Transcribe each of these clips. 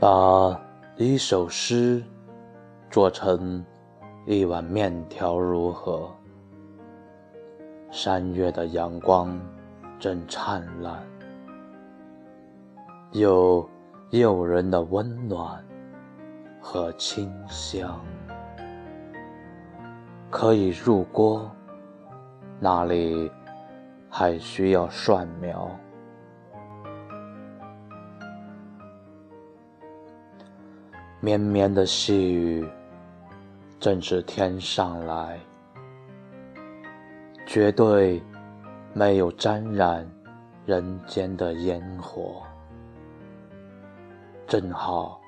把一首诗做成一碗面条如何？三月的阳光正灿烂，有诱人的温暖和清香，可以入锅。那里还需要蒜苗。绵绵的细雨，正是天上来，绝对没有沾染人间的烟火，正好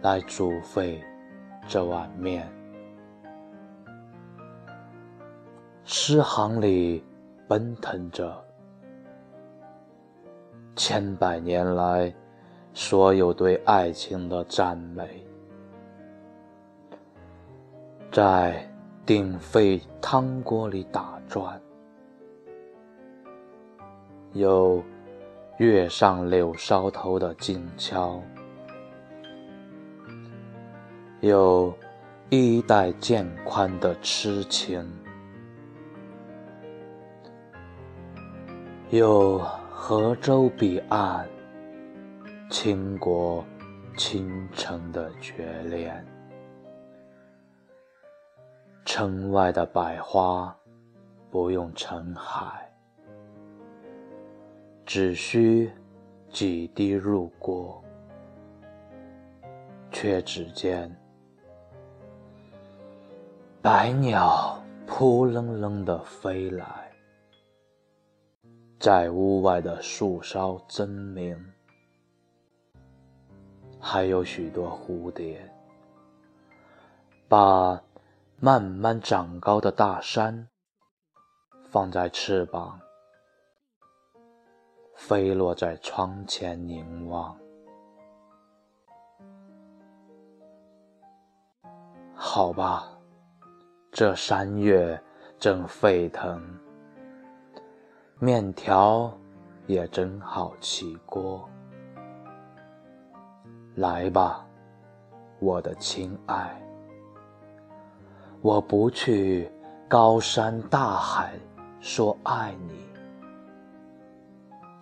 来煮沸这碗面。诗行里奔腾着千百年来。所有对爱情的赞美，在鼎沸汤锅里打转，有月上柳梢头的静悄，有衣带渐宽的痴情，有河洲彼岸。倾国倾城的绝恋，城外的百花不用成海，只需几滴入锅，却只见百鸟扑棱棱的飞来，在屋外的树梢争鸣。还有许多蝴蝶，把慢慢长高的大山放在翅膀，飞落在窗前凝望。好吧，这山月正沸腾，面条也正好起锅。来吧，我的亲爱。我不去高山大海说爱你，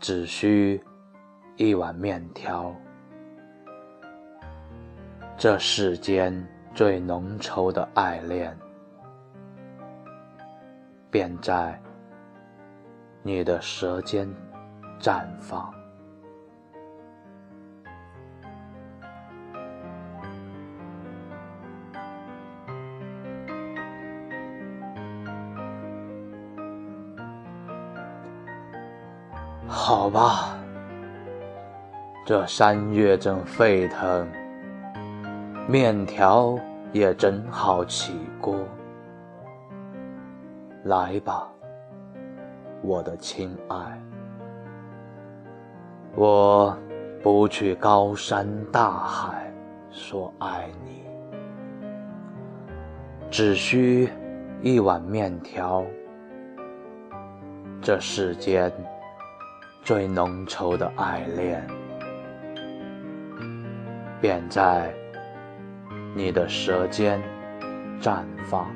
只需一碗面条。这世间最浓稠的爱恋，便在你的舌尖绽放。好吧，这山月正沸腾，面条也正好起锅。来吧，我的亲爱，我不去高山大海说爱你，只需一碗面条。这世间。最浓稠的爱恋，便在你的舌尖绽放。